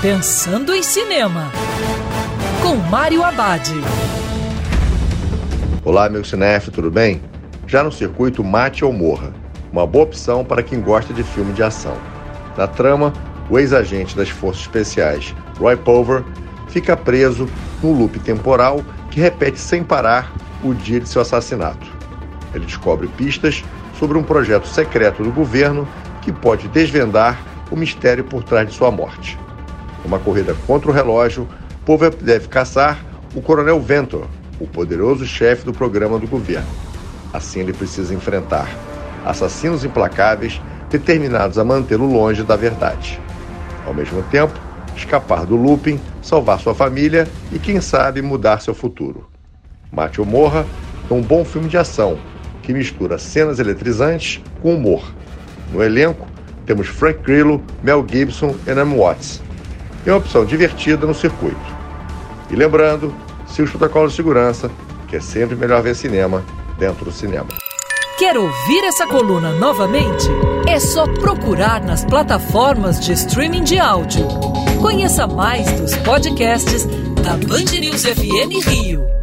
Pensando em Cinema, com Mário Abad. Olá, meu cinef, tudo bem? Já no circuito Mate ou Morra, uma boa opção para quem gosta de filme de ação. Na trama, o ex-agente das Forças Especiais, Roy Pulver, fica preso num loop temporal que repete sem parar o dia de seu assassinato. Ele descobre pistas sobre um projeto secreto do governo que pode desvendar o mistério por trás de sua morte. Numa corrida contra o relógio, Pulver deve caçar o Coronel Ventor, o poderoso chefe do programa do governo. Assim, ele precisa enfrentar assassinos implacáveis determinados a mantê-lo longe da verdade. Ao mesmo tempo, escapar do looping, salvar sua família e, quem sabe, mudar seu futuro. Mate ou Morra é um bom filme de ação que mistura cenas eletrizantes com humor. No elenco, temos Frank Grillo, Mel Gibson e Em Watts. É uma opção divertida no circuito. E lembrando, siga os protocolos de segurança, que é sempre melhor ver cinema dentro do cinema. Quer ouvir essa coluna novamente? É só procurar nas plataformas de streaming de áudio. Conheça mais dos podcasts da Band News FM Rio.